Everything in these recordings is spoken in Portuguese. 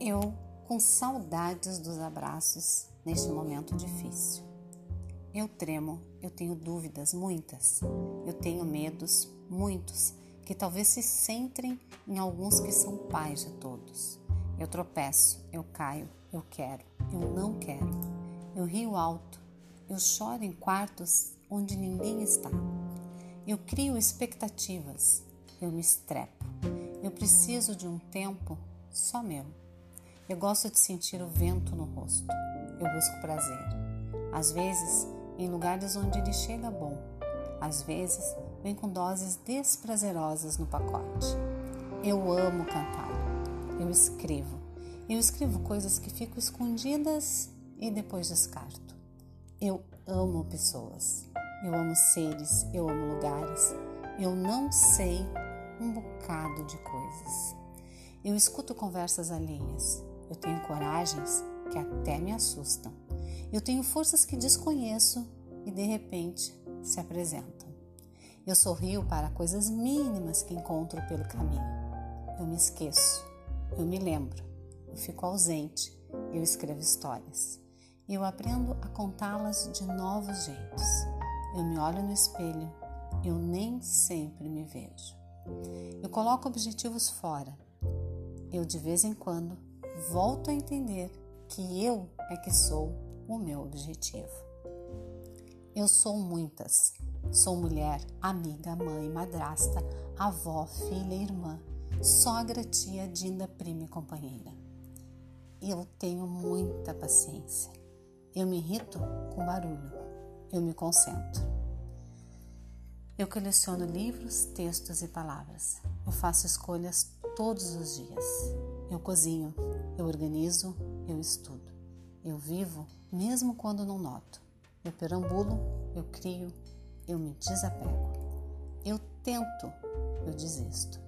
eu com saudades dos abraços neste momento difícil. Eu tremo, eu tenho dúvidas, muitas. Eu tenho medos, muitos, que talvez se centrem em alguns que são pais de todos. Eu tropeço, eu caio, eu quero, eu não quero. Eu rio alto, eu choro em quartos onde ninguém está. Eu crio expectativas, eu me estrepo. Eu preciso de um tempo só meu. Eu gosto de sentir o vento no rosto. Eu busco prazer. Às vezes, em lugares onde ele chega bom. Às vezes, vem com doses desprazerosas no pacote. Eu amo cantar. Eu escrevo. Eu escrevo coisas que ficam escondidas e depois descarto. Eu amo pessoas. Eu amo seres. Eu amo lugares. Eu não sei um bocado de coisas. Eu escuto conversas alheias. Eu tenho coragens que até me assustam. Eu tenho forças que desconheço e de repente se apresentam. Eu sorrio para coisas mínimas que encontro pelo caminho. Eu me esqueço, eu me lembro, eu fico ausente, eu escrevo histórias. Eu aprendo a contá-las de novos jeitos. Eu me olho no espelho, eu nem sempre me vejo. Eu coloco objetivos fora. Eu de vez em quando volto a entender que eu é que sou o meu objetivo. Eu sou muitas. Sou mulher, amiga, mãe, madrasta, avó, filha, irmã, sogra, tia, dinda, prima e companheira. Eu tenho muita paciência. Eu me irrito com barulho. Eu me concentro. Eu coleciono livros, textos e palavras. Eu faço escolhas todos os dias. Eu cozinho, eu organizo, eu estudo. Eu vivo mesmo quando não noto. Eu perambulo, eu crio, eu me desapego. Eu tento, eu desisto.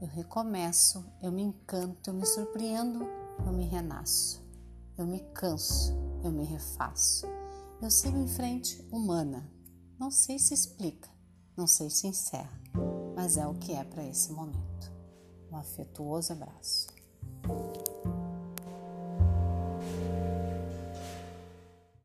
Eu recomeço, eu me encanto, eu me surpreendo, eu me renasço. Eu me canso, eu me refaço. Eu sigo em frente humana. Não sei se explica, não sei se encerra, mas é o que é para esse momento. Um afetuoso abraço.